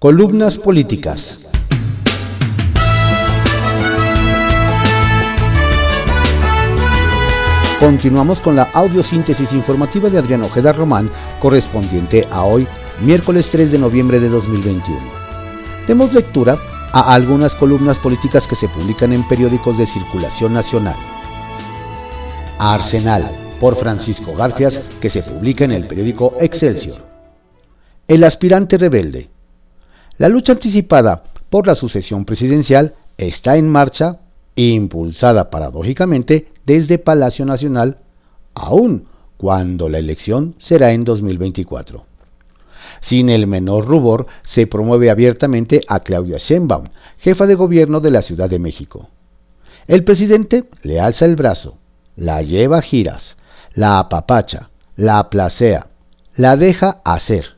Columnas políticas. Continuamos con la audiosíntesis informativa de Adrián Ojeda Román, correspondiente a hoy, miércoles 3 de noviembre de 2021. Demos lectura a algunas columnas políticas que se publican en periódicos de circulación nacional. Arsenal, por Francisco Garfias, que se publica en el periódico Excelsior. El aspirante rebelde. La lucha anticipada por la sucesión presidencial está en marcha, impulsada paradójicamente desde Palacio Nacional, aún cuando la elección será en 2024. Sin el menor rubor, se promueve abiertamente a Claudia Sheinbaum, jefa de gobierno de la Ciudad de México. El presidente le alza el brazo, la lleva a giras, la apapacha, la placea, la deja hacer.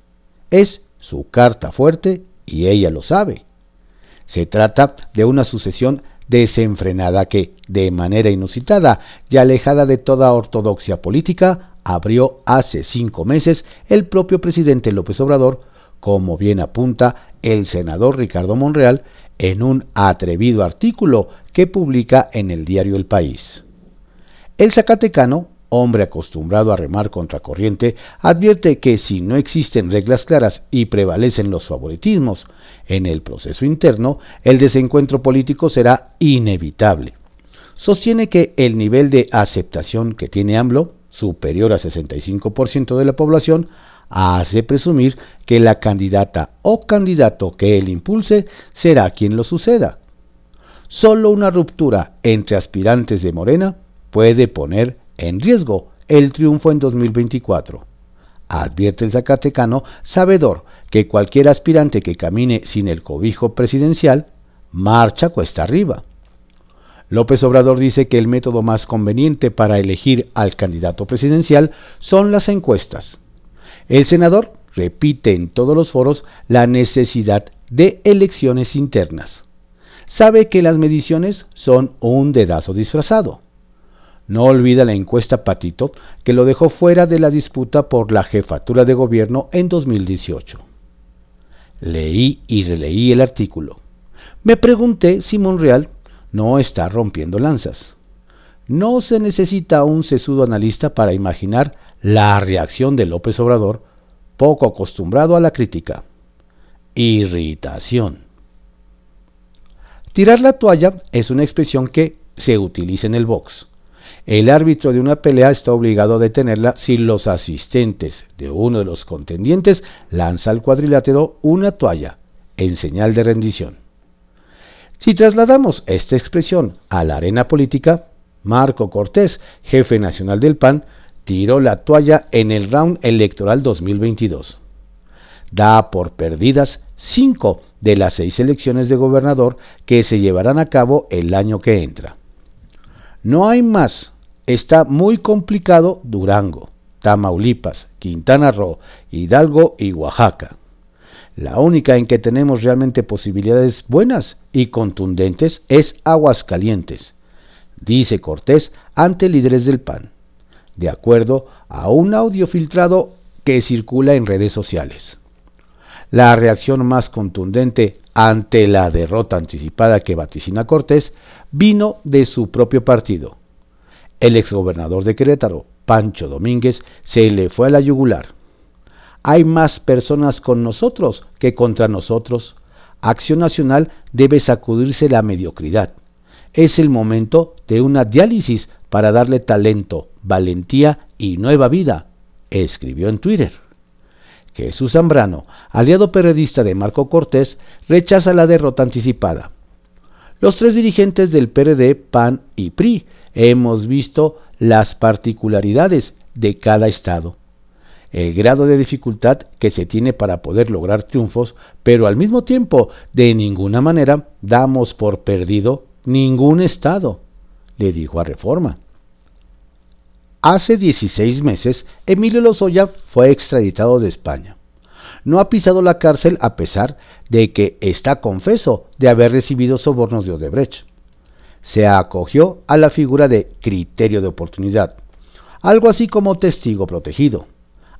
Es su carta fuerte y ella lo sabe. Se trata de una sucesión desenfrenada que, de manera inusitada y alejada de toda ortodoxia política, abrió hace cinco meses el propio presidente López Obrador, como bien apunta el senador Ricardo Monreal en un atrevido artículo que publica en el diario El País. El Zacatecano, hombre acostumbrado a remar contra corriente, advierte que si no existen reglas claras y prevalecen los favoritismos, en el proceso interno, el desencuentro político será inevitable. Sostiene que el nivel de aceptación que tiene AMLO, superior a 65% de la población, hace presumir que la candidata o candidato que él impulse será quien lo suceda. Solo una ruptura entre aspirantes de Morena puede poner en riesgo el triunfo en 2024. Advierte el Zacatecano, sabedor que cualquier aspirante que camine sin el cobijo presidencial marcha cuesta arriba. López Obrador dice que el método más conveniente para elegir al candidato presidencial son las encuestas. El senador repite en todos los foros la necesidad de elecciones internas. Sabe que las mediciones son un dedazo disfrazado. No olvida la encuesta Patito, que lo dejó fuera de la disputa por la jefatura de gobierno en 2018. Leí y releí el artículo. Me pregunté si Monreal no está rompiendo lanzas. No se necesita un sesudo analista para imaginar la reacción de López Obrador, poco acostumbrado a la crítica. Irritación. Tirar la toalla es una expresión que se utiliza en el box. El árbitro de una pelea está obligado a detenerla si los asistentes de uno de los contendientes lanza al cuadrilátero una toalla en señal de rendición. Si trasladamos esta expresión a la arena política, Marco Cortés, jefe nacional del PAN, tiró la toalla en el round electoral 2022. Da por perdidas cinco de las seis elecciones de gobernador que se llevarán a cabo el año que entra. No hay más Está muy complicado Durango, Tamaulipas, Quintana Roo, Hidalgo y Oaxaca. La única en que tenemos realmente posibilidades buenas y contundentes es Aguascalientes, dice Cortés ante líderes del PAN, de acuerdo a un audio filtrado que circula en redes sociales. La reacción más contundente ante la derrota anticipada que vaticina Cortés vino de su propio partido, el exgobernador de Querétaro, Pancho Domínguez, se le fue a la yugular. Hay más personas con nosotros que contra nosotros. Acción Nacional debe sacudirse la mediocridad. Es el momento de una diálisis para darle talento, valentía y nueva vida, escribió en Twitter. Jesús Zambrano, aliado periodista de Marco Cortés, rechaza la derrota anticipada. Los tres dirigentes del PRD, PAN y PRI hemos visto las particularidades de cada estado, el grado de dificultad que se tiene para poder lograr triunfos, pero al mismo tiempo de ninguna manera damos por perdido ningún estado, le dijo a Reforma. Hace 16 meses, Emilio Lozoya fue extraditado de España. No ha pisado la cárcel a pesar de que está confeso de haber recibido sobornos de Odebrecht se acogió a la figura de criterio de oportunidad, algo así como testigo protegido,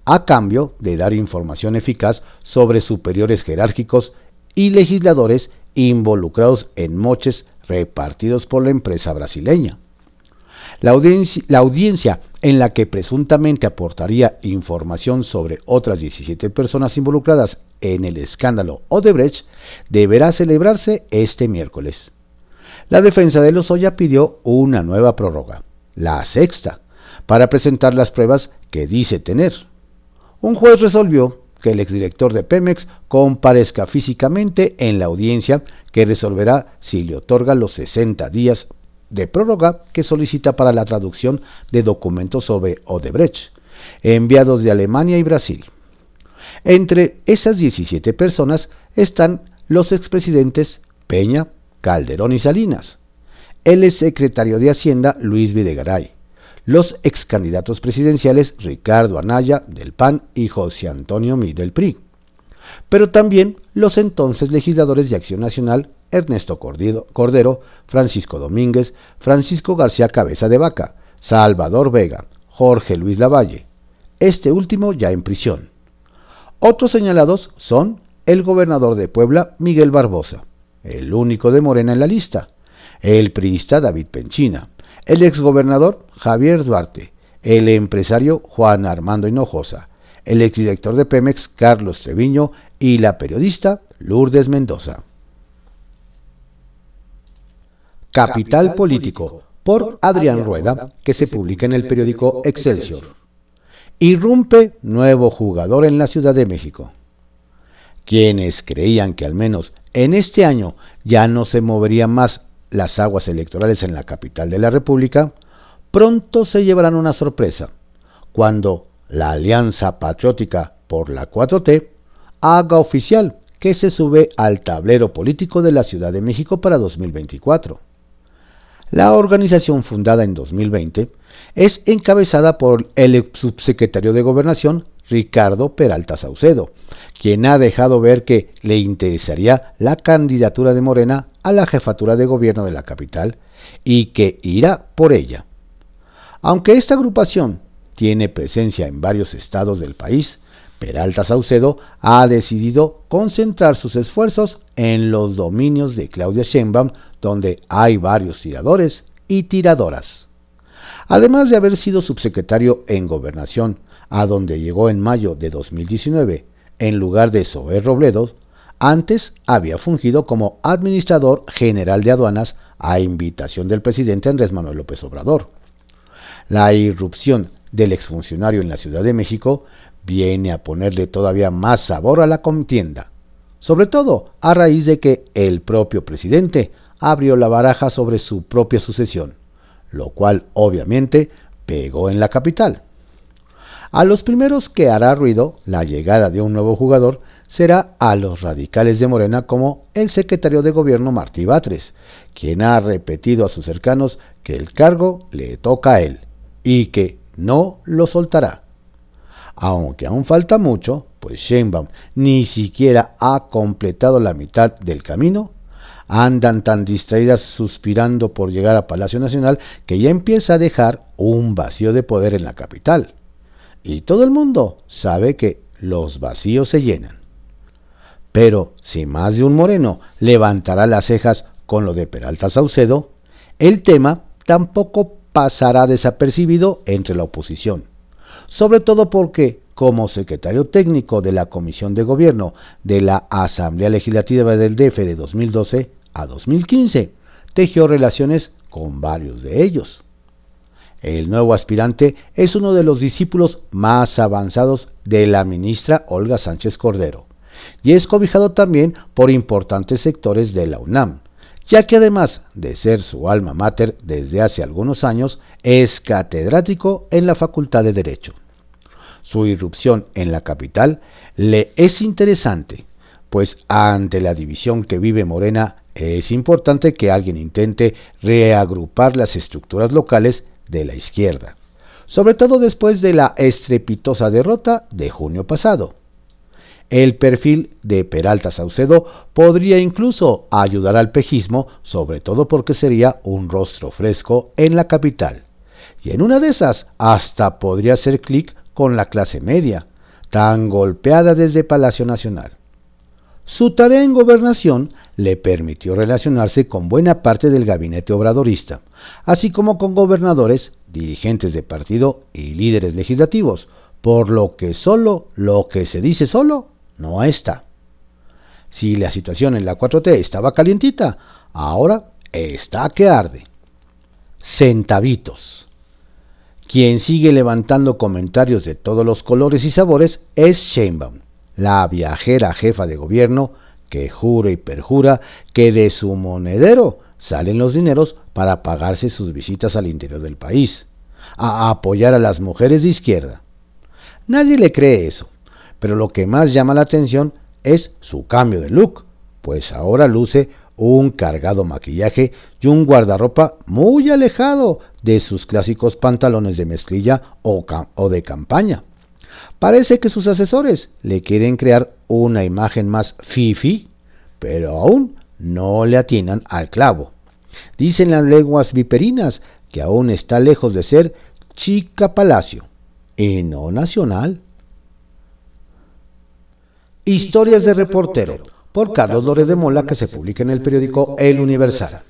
a cambio de dar información eficaz sobre superiores jerárquicos y legisladores involucrados en moches repartidos por la empresa brasileña. La audiencia, la audiencia, en la que presuntamente aportaría información sobre otras 17 personas involucradas en el escándalo Odebrecht deberá celebrarse este miércoles. La defensa de Lozoya pidió una nueva prórroga, la sexta, para presentar las pruebas que dice tener. Un juez resolvió que el exdirector de Pemex comparezca físicamente en la audiencia que resolverá si le otorga los 60 días de prórroga que solicita para la traducción de documentos sobre Odebrecht, enviados de Alemania y Brasil. Entre esas 17 personas están los expresidentes Peña, Calderón y Salinas, el secretario de Hacienda Luis Videgaray, los ex candidatos presidenciales Ricardo Anaya del PAN y José Antonio Mí del PRI, pero también los entonces legisladores de Acción Nacional Ernesto Cordero, Francisco Domínguez, Francisco García Cabeza de Vaca, Salvador Vega, Jorge Luis Lavalle, este último ya en prisión. Otros señalados son el gobernador de Puebla, Miguel Barbosa, el único de Morena en la lista, el priista David Penchina, el exgobernador Javier Duarte, el empresario Juan Armando Hinojosa, el exdirector de Pemex Carlos Treviño y la periodista Lourdes Mendoza. Capital Político, por Adrián Rueda, que se publica en el periódico Excelsior. Irrumpe nuevo jugador en la Ciudad de México. Quienes creían que al menos en este año ya no se moverían más las aguas electorales en la capital de la República, pronto se llevarán una sorpresa, cuando la Alianza Patriótica por la 4T haga oficial que se sube al tablero político de la Ciudad de México para 2024. La organización fundada en 2020 es encabezada por el subsecretario de Gobernación Ricardo Peralta Saucedo, quien ha dejado ver que le interesaría la candidatura de Morena a la jefatura de gobierno de la capital y que irá por ella. Aunque esta agrupación tiene presencia en varios estados del país, Peralta Saucedo ha decidido concentrar sus esfuerzos en los dominios de Claudia Sheinbaum, donde hay varios tiradores y tiradoras. Además de haber sido subsecretario en Gobernación, a donde llegó en mayo de 2019, en lugar de Zoé Robledo, antes había fungido como administrador general de aduanas a invitación del presidente Andrés Manuel López Obrador. La irrupción del exfuncionario en la Ciudad de México viene a ponerle todavía más sabor a la contienda, sobre todo a raíz de que el propio presidente abrió la baraja sobre su propia sucesión, lo cual obviamente pegó en la capital. A los primeros que hará ruido la llegada de un nuevo jugador será a los radicales de Morena como el secretario de gobierno Martí Batres, quien ha repetido a sus cercanos que el cargo le toca a él y que no lo soltará. Aunque aún falta mucho, pues Sheinbaum ni siquiera ha completado la mitad del camino, andan tan distraídas suspirando por llegar a Palacio Nacional que ya empieza a dejar un vacío de poder en la capital. Y todo el mundo sabe que los vacíos se llenan. Pero si más de un moreno levantará las cejas con lo de Peralta Saucedo, el tema tampoco pasará desapercibido entre la oposición sobre todo porque, como secretario técnico de la Comisión de Gobierno de la Asamblea Legislativa del DF de 2012 a 2015, tejió relaciones con varios de ellos. El nuevo aspirante es uno de los discípulos más avanzados de la ministra Olga Sánchez Cordero y es cobijado también por importantes sectores de la UNAM, ya que además de ser su alma mater desde hace algunos años, es catedrático en la Facultad de Derecho. Su irrupción en la capital le es interesante, pues ante la división que vive Morena es importante que alguien intente reagrupar las estructuras locales de la izquierda, sobre todo después de la estrepitosa derrota de junio pasado. El perfil de Peralta Saucedo podría incluso ayudar al pejismo, sobre todo porque sería un rostro fresco en la capital. Y en una de esas hasta podría hacer clic con la clase media, tan golpeada desde Palacio Nacional. su tarea en gobernación le permitió relacionarse con buena parte del gabinete obradorista, así como con gobernadores, dirigentes de partido y líderes legislativos, por lo que solo lo que se dice solo no está. Si la situación en la 4T estaba calientita, ahora está que arde. Centavitos. Quien sigue levantando comentarios de todos los colores y sabores es Sheinbaum, la viajera jefa de gobierno que jura y perjura que de su monedero salen los dineros para pagarse sus visitas al interior del país, a apoyar a las mujeres de izquierda. Nadie le cree eso, pero lo que más llama la atención es su cambio de look, pues ahora luce un cargado maquillaje y un guardarropa muy alejado de sus clásicos pantalones de mezclilla o, de campaña. Parece que sus asesores le quieren crear una imagen más fifi, pero aún no le atinan al clavo. Dicen las lenguas viperinas que aún está lejos de ser chica palacio y no nacional. Historias de reportero por Carlos Lore de Mola que se publica en el periódico El Universal.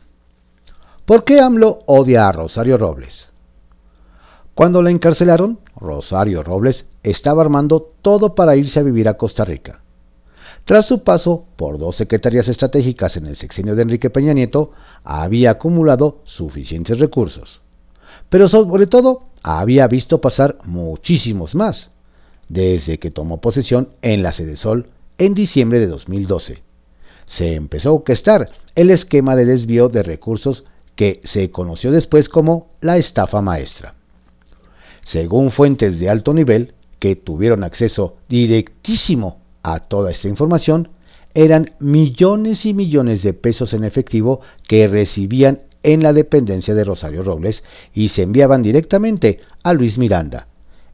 ¿Por qué AMLO odia a Rosario Robles? Cuando la encarcelaron, Rosario Robles estaba armando todo para irse a vivir a Costa Rica. Tras su paso por dos secretarías estratégicas en el sexenio de Enrique Peña Nieto, había acumulado suficientes recursos. Pero sobre todo, había visto pasar muchísimos más, desde que tomó posesión en la Sede Sol en diciembre de 2012. Se empezó a orquestar el esquema de desvío de recursos que se conoció después como la estafa maestra. Según fuentes de alto nivel que tuvieron acceso directísimo a toda esta información, eran millones y millones de pesos en efectivo que recibían en la dependencia de Rosario Robles y se enviaban directamente a Luis Miranda,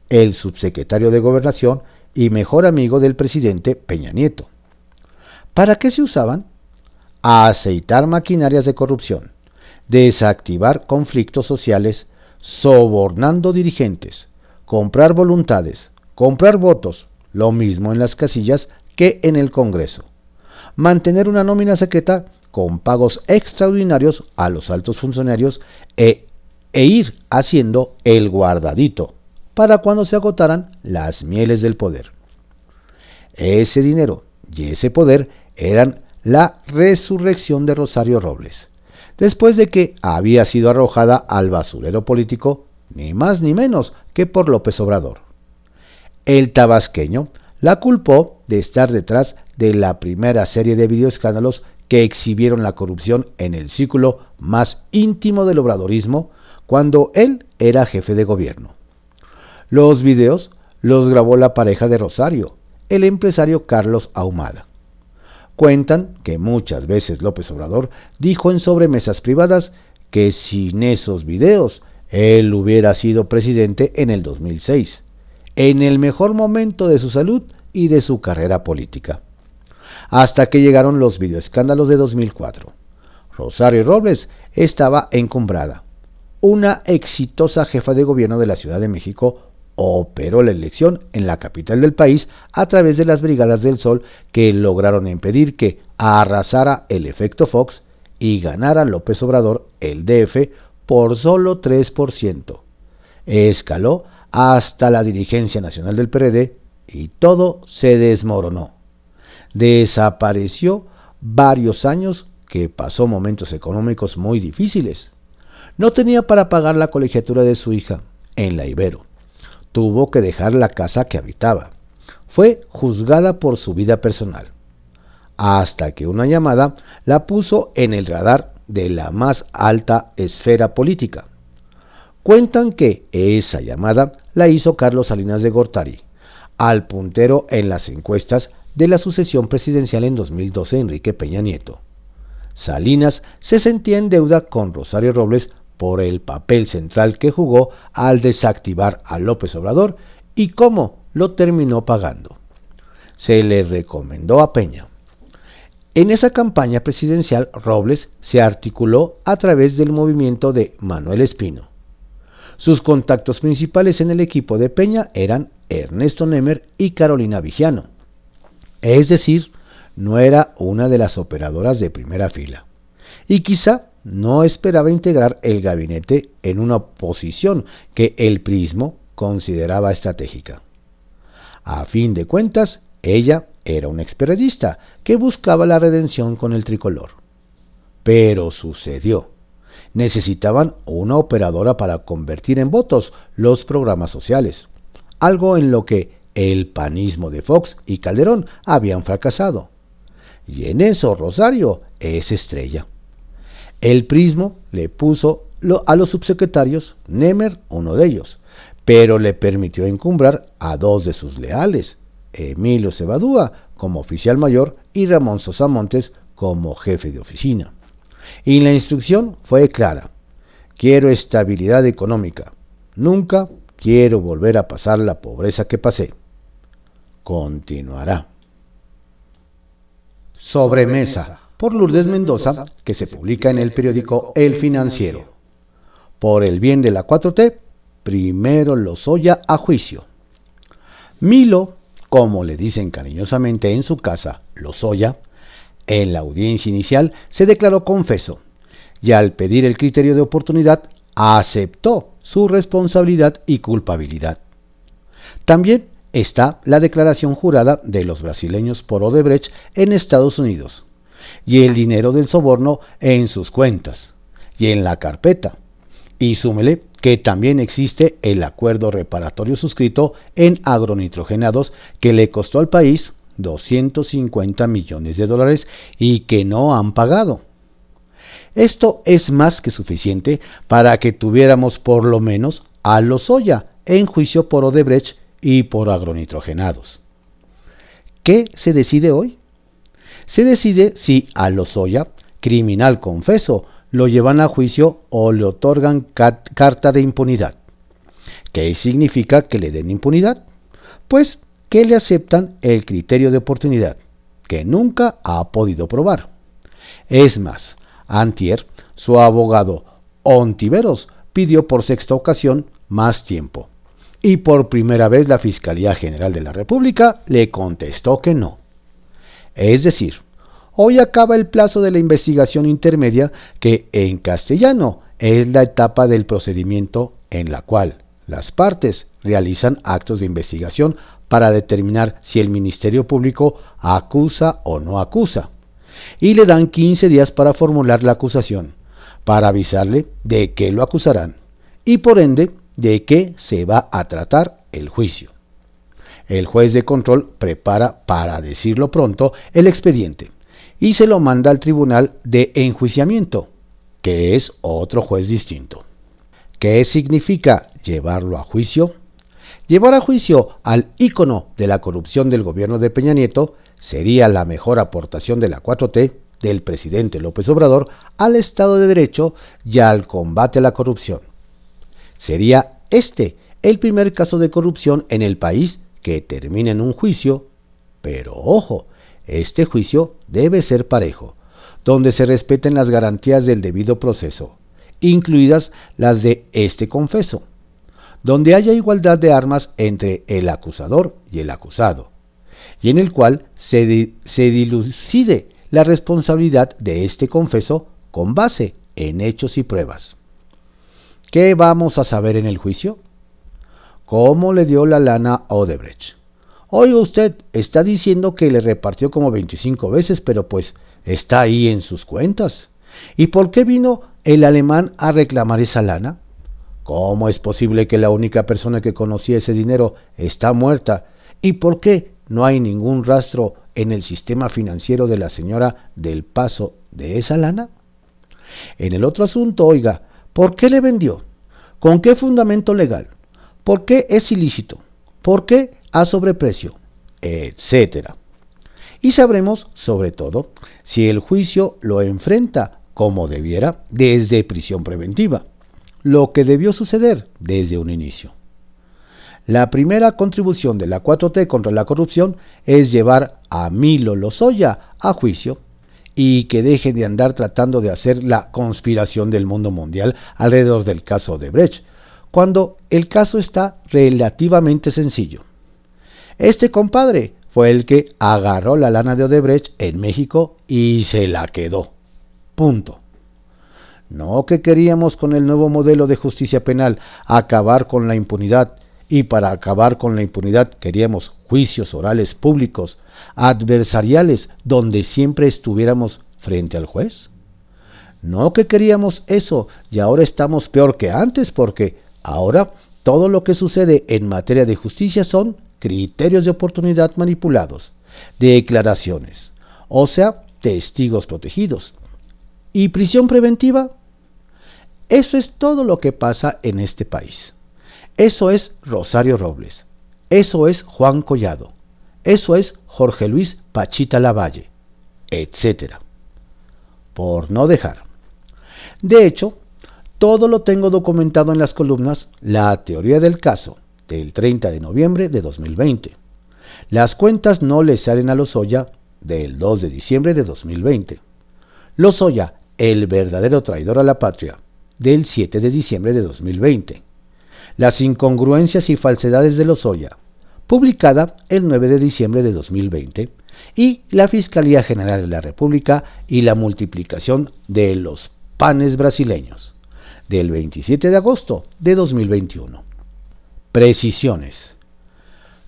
el subsecretario de Gobernación y mejor amigo del presidente Peña Nieto. ¿Para qué se usaban? A aceitar maquinarias de corrupción, desactivar conflictos sociales, sobornando dirigentes, comprar voluntades, comprar votos, lo mismo en las casillas que en el Congreso, mantener una nómina secreta con pagos extraordinarios a los altos funcionarios e, e ir haciendo el guardadito para cuando se agotaran las mieles del poder. Ese dinero y ese poder eran la resurrección de Rosario Robles, después de que había sido arrojada al basurero político ni más ni menos que por López Obrador. El tabasqueño la culpó de estar detrás de la primera serie de videoescándalos que exhibieron la corrupción en el círculo más íntimo del obradorismo cuando él era jefe de gobierno. Los videos los grabó la pareja de Rosario, el empresario Carlos Ahumada. Cuentan que muchas veces López Obrador dijo en sobremesas privadas que sin esos videos él hubiera sido presidente en el 2006, en el mejor momento de su salud y de su carrera política. Hasta que llegaron los videoescándalos de 2004. Rosario Robles estaba encumbrada. Una exitosa jefa de gobierno de la Ciudad de México operó la elección en la capital del país a través de las Brigadas del Sol que lograron impedir que arrasara el efecto Fox y ganara López Obrador el DF por solo 3%. Escaló hasta la dirigencia nacional del PRD y todo se desmoronó. Desapareció varios años que pasó momentos económicos muy difíciles. No tenía para pagar la colegiatura de su hija en la Ibero tuvo que dejar la casa que habitaba. Fue juzgada por su vida personal, hasta que una llamada la puso en el radar de la más alta esfera política. Cuentan que esa llamada la hizo Carlos Salinas de Gortari, al puntero en las encuestas de la sucesión presidencial en 2012 Enrique Peña Nieto. Salinas se sentía en deuda con Rosario Robles por el papel central que jugó al desactivar a López Obrador y cómo lo terminó pagando. Se le recomendó a Peña. En esa campaña presidencial, Robles se articuló a través del movimiento de Manuel Espino. Sus contactos principales en el equipo de Peña eran Ernesto Nemer y Carolina Vigiano. Es decir, no era una de las operadoras de primera fila. Y quizá no esperaba integrar el gabinete en una posición que el prismo consideraba estratégica. A fin de cuentas, ella era un experiodista que buscaba la redención con el tricolor. Pero sucedió. Necesitaban una operadora para convertir en votos los programas sociales, algo en lo que el panismo de Fox y Calderón habían fracasado. Y en eso Rosario es estrella. El prismo le puso a los subsecretarios, Nemer uno de ellos, pero le permitió encumbrar a dos de sus leales, Emilio Cebadúa como oficial mayor y Ramón Sosa Montes como jefe de oficina. Y la instrucción fue clara. Quiero estabilidad económica. Nunca quiero volver a pasar la pobreza que pasé. Continuará. Sobremesa por Lourdes Mendoza, que se publica en el periódico El Financiero. Por el bien de la 4T, primero Lozoya a juicio. Milo como le dicen cariñosamente en su casa, Lozoya, en la audiencia inicial se declaró confeso y al pedir el criterio de oportunidad aceptó su responsabilidad y culpabilidad. También está la declaración jurada de los brasileños por Odebrecht en Estados Unidos y el dinero del soborno en sus cuentas y en la carpeta. Y súmele que también existe el acuerdo reparatorio suscrito en agronitrogenados que le costó al país 250 millones de dólares y que no han pagado. Esto es más que suficiente para que tuviéramos por lo menos a Lozoya en juicio por Odebrecht y por agronitrogenados. ¿Qué se decide hoy? Se decide si a Lozoya, criminal confeso, lo llevan a juicio o le otorgan carta de impunidad. ¿Qué significa que le den impunidad? Pues que le aceptan el criterio de oportunidad, que nunca ha podido probar. Es más, Antier, su abogado Ontiveros, pidió por sexta ocasión más tiempo. Y por primera vez la Fiscalía General de la República le contestó que no. Es decir, Hoy acaba el plazo de la investigación intermedia que en castellano es la etapa del procedimiento en la cual las partes realizan actos de investigación para determinar si el Ministerio Público acusa o no acusa. Y le dan 15 días para formular la acusación, para avisarle de qué lo acusarán y por ende de qué se va a tratar el juicio. El juez de control prepara, para decirlo pronto, el expediente y se lo manda al tribunal de enjuiciamiento, que es otro juez distinto. ¿Qué significa llevarlo a juicio? Llevar a juicio al ícono de la corrupción del gobierno de Peña Nieto sería la mejor aportación de la 4T del presidente López Obrador al Estado de Derecho y al combate a la corrupción. Sería este el primer caso de corrupción en el país que termina en un juicio, pero ojo, este juicio debe ser parejo, donde se respeten las garantías del debido proceso, incluidas las de este confeso, donde haya igualdad de armas entre el acusador y el acusado, y en el cual se, se dilucide la responsabilidad de este confeso con base en hechos y pruebas. ¿Qué vamos a saber en el juicio? ¿Cómo le dio la lana a Odebrecht? Oiga usted, está diciendo que le repartió como 25 veces, pero pues está ahí en sus cuentas. ¿Y por qué vino el alemán a reclamar esa lana? ¿Cómo es posible que la única persona que conocía ese dinero está muerta? ¿Y por qué no hay ningún rastro en el sistema financiero de la señora del paso de esa lana? En el otro asunto, oiga, ¿por qué le vendió? ¿Con qué fundamento legal? ¿Por qué es ilícito? ¿Por qué a sobreprecio, etc. Y sabremos, sobre todo, si el juicio lo enfrenta como debiera desde prisión preventiva, lo que debió suceder desde un inicio. La primera contribución de la 4T contra la corrupción es llevar a Milo Lozoya a juicio y que deje de andar tratando de hacer la conspiración del mundo mundial alrededor del caso de Brecht, cuando el caso está relativamente sencillo. Este compadre fue el que agarró la lana de Odebrecht en México y se la quedó. Punto. No que queríamos con el nuevo modelo de justicia penal acabar con la impunidad y para acabar con la impunidad queríamos juicios orales públicos, adversariales, donde siempre estuviéramos frente al juez. No que queríamos eso y ahora estamos peor que antes porque ahora todo lo que sucede en materia de justicia son criterios de oportunidad manipulados, declaraciones, o sea, testigos protegidos. ¿Y prisión preventiva? Eso es todo lo que pasa en este país. Eso es Rosario Robles. Eso es Juan Collado. Eso es Jorge Luis Pachita Lavalle, etc. Por no dejar. De hecho, todo lo tengo documentado en las columnas La teoría del caso, del 30 de noviembre de 2020. Las cuentas no le salen a Lozoya del 2 de diciembre de 2020. Lozoya, el verdadero traidor a la patria, del 7 de diciembre de 2020. Las incongruencias y falsedades de Lozoya, publicada el 9 de diciembre de 2020, y la Fiscalía General de la República y la multiplicación de los panes brasileños, del 27 de agosto de 2021. Precisiones.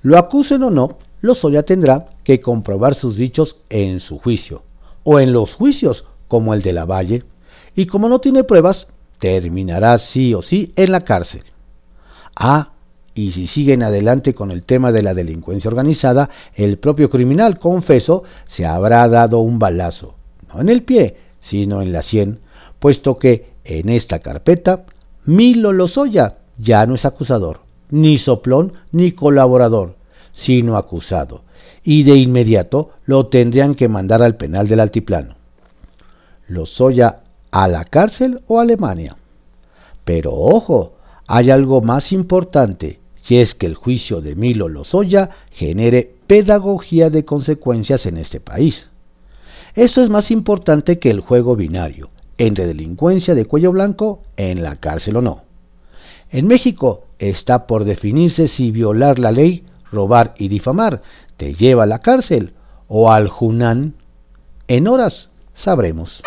Lo acusen o no, Lozoya tendrá que comprobar sus dichos en su juicio, o en los juicios como el de la Valle, y como no tiene pruebas, terminará sí o sí en la cárcel. Ah, y si siguen adelante con el tema de la delincuencia organizada, el propio criminal, confeso, se habrá dado un balazo, no en el pie, sino en la sien, puesto que en esta carpeta Milo Lozoya ya no es acusador ni soplón ni colaborador, sino acusado, y de inmediato lo tendrían que mandar al penal del altiplano. Lozoya a la cárcel o a Alemania. Pero ojo, hay algo más importante, y es que el juicio de Milo Lozoya genere pedagogía de consecuencias en este país. Eso es más importante que el juego binario, entre delincuencia de cuello blanco en la cárcel o no. En México está por definirse si violar la ley, robar y difamar te lleva a la cárcel o al Junán. En horas sabremos.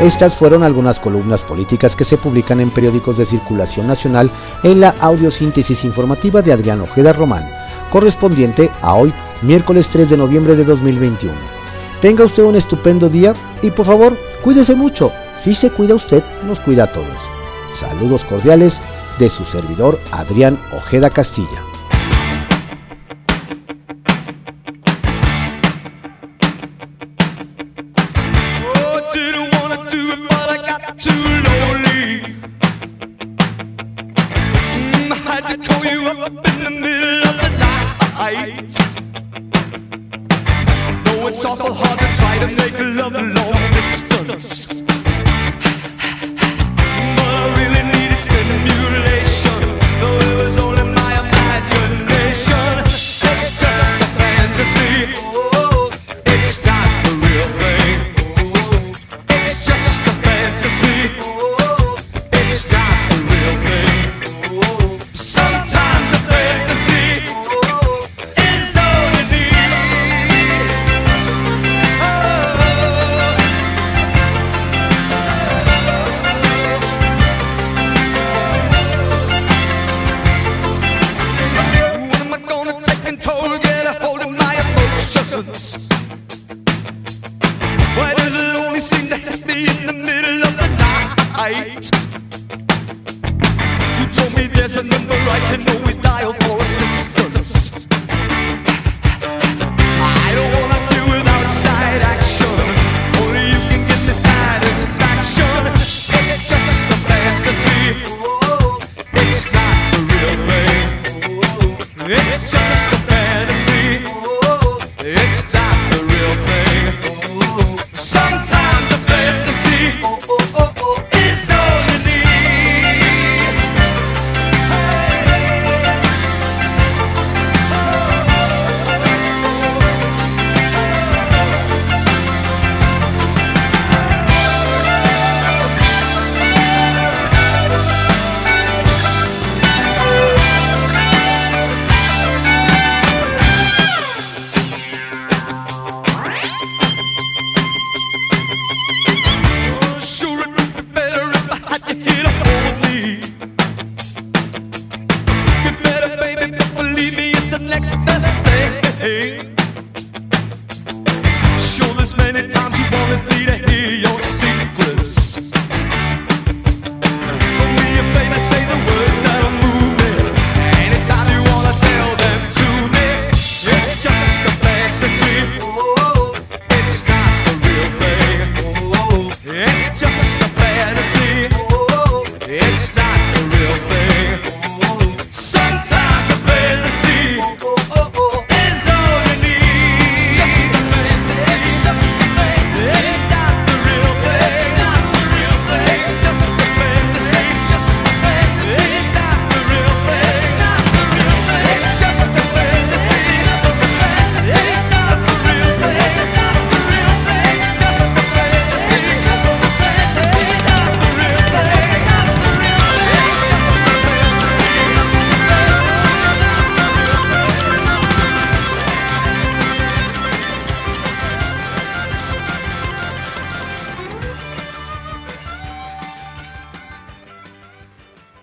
Estas fueron algunas columnas políticas que se publican en periódicos de circulación nacional en la audiosíntesis informativa de Adrián Ojeda Román, correspondiente a hoy, miércoles 3 de noviembre de 2021. Tenga usted un estupendo día y por favor, cuídese mucho. Si se cuida usted, nos cuida a todos. Saludos cordiales de su servidor Adrián Ojeda Castilla. Awful hard to try to make love